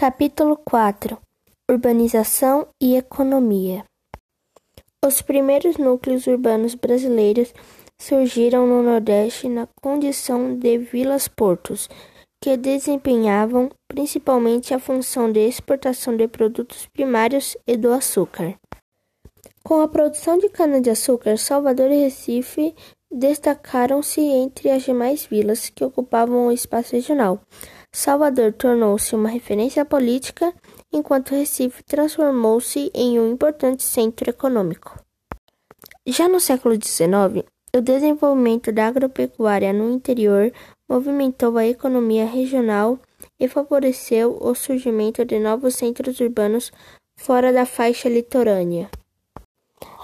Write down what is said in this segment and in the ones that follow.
Capítulo 4 Urbanização e Economia Os primeiros núcleos urbanos brasileiros surgiram no Nordeste na condição de vilas-portos, que desempenhavam principalmente a função de exportação de produtos primários e do açúcar. Com a produção de cana-de-açúcar, Salvador e Recife destacaram-se entre as demais vilas que ocupavam o espaço regional. Salvador tornou-se uma referência política, enquanto Recife transformou-se em um importante centro econômico. Já no século XIX, o desenvolvimento da agropecuária no interior movimentou a economia regional e favoreceu o surgimento de novos centros urbanos fora da faixa litorânea.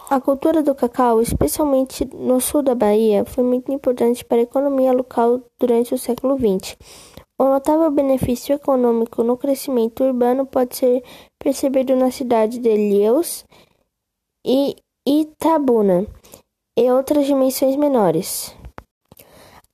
A cultura do cacau, especialmente no sul da Bahia, foi muito importante para a economia local durante o século XX. O notável benefício econômico no crescimento urbano pode ser percebido na cidade de Ilhéus e Itabuna e outras dimensões menores.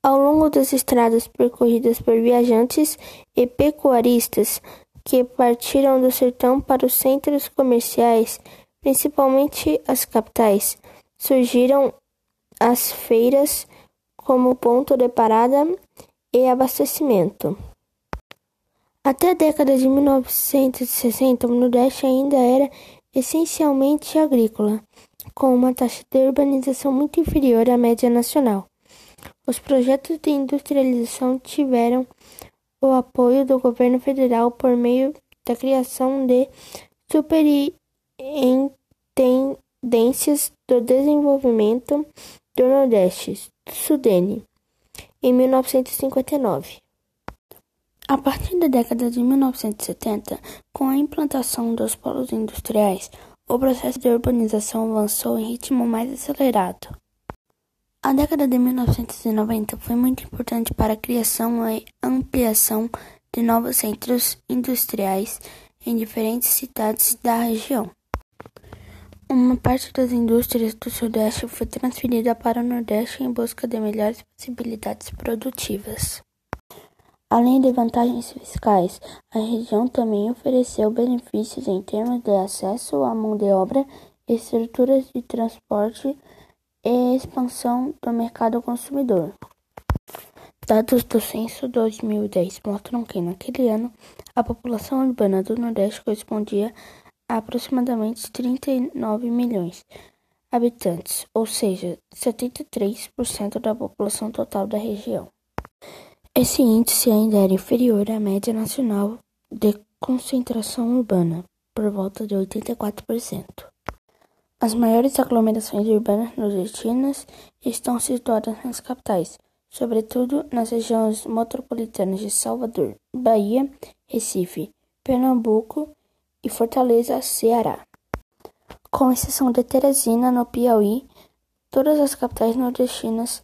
Ao longo das estradas percorridas por viajantes e pecuaristas que partiram do sertão para os centros comerciais, principalmente as capitais, surgiram as feiras como ponto de parada e abastecimento. Até a década de 1960, o Nordeste ainda era essencialmente agrícola, com uma taxa de urbanização muito inferior à média nacional. Os projetos de industrialização tiveram o apoio do governo federal por meio da criação de Superintendências do Desenvolvimento do Nordeste, Sudene, em 1959. A partir da década de 1970, com a implantação dos polos industriais, o processo de urbanização avançou em ritmo mais acelerado. A década de 1990 foi muito importante para a criação e ampliação de novos centros industriais em diferentes cidades da região. Uma parte das indústrias do Sudeste foi transferida para o Nordeste em busca de melhores possibilidades produtivas. Além de vantagens fiscais, a região também ofereceu benefícios em termos de acesso à mão de obra, estruturas de transporte e expansão do mercado consumidor. Dados do censo 2010 mostram que, naquele ano, a população urbana do Nordeste correspondia a aproximadamente 39 milhões de habitantes, ou seja, 73% da população total da região. Esse índice ainda era inferior à média nacional de concentração urbana, por volta de 84%. As maiores aglomerações urbanas nordestinas estão situadas nas capitais, sobretudo nas regiões metropolitanas de Salvador, Bahia, Recife, Pernambuco e Fortaleza, Ceará. Com exceção de Teresina, no Piauí, todas as capitais nordestinas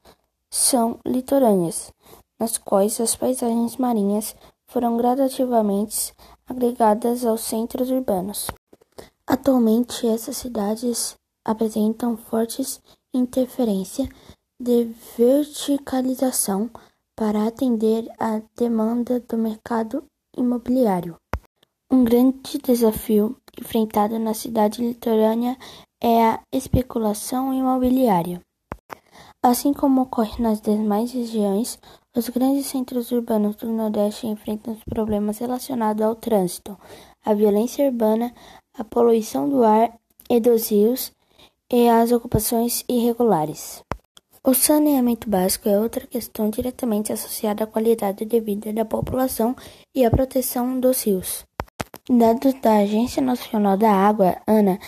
são litorâneas, nas quais as paisagens marinhas foram gradativamente agregadas aos centros urbanos. Atualmente, essas cidades apresentam fortes interferência de verticalização para atender à demanda do mercado imobiliário. Um grande desafio enfrentado na cidade litorânea é a especulação imobiliária. Assim como ocorre nas demais regiões, os grandes centros urbanos do Nordeste enfrentam os problemas relacionados ao trânsito, à violência urbana, à poluição do ar e dos rios e às ocupações irregulares. O saneamento básico é outra questão diretamente associada à qualidade de vida da população e à proteção dos rios. Dados da Agência Nacional da Água, ANA,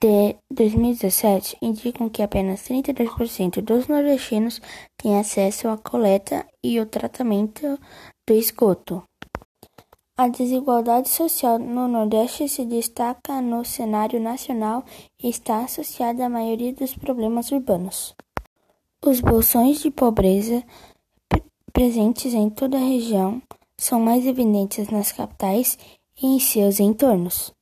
de 2017 indicam que apenas 32% dos nordestinos têm acesso à coleta e ao tratamento do esgoto. A desigualdade social no Nordeste se destaca no cenário nacional e está associada à maioria dos problemas urbanos. Os bolsões de pobreza presentes em toda a região são mais evidentes nas capitais em seus entornos.